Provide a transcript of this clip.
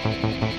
Gracias.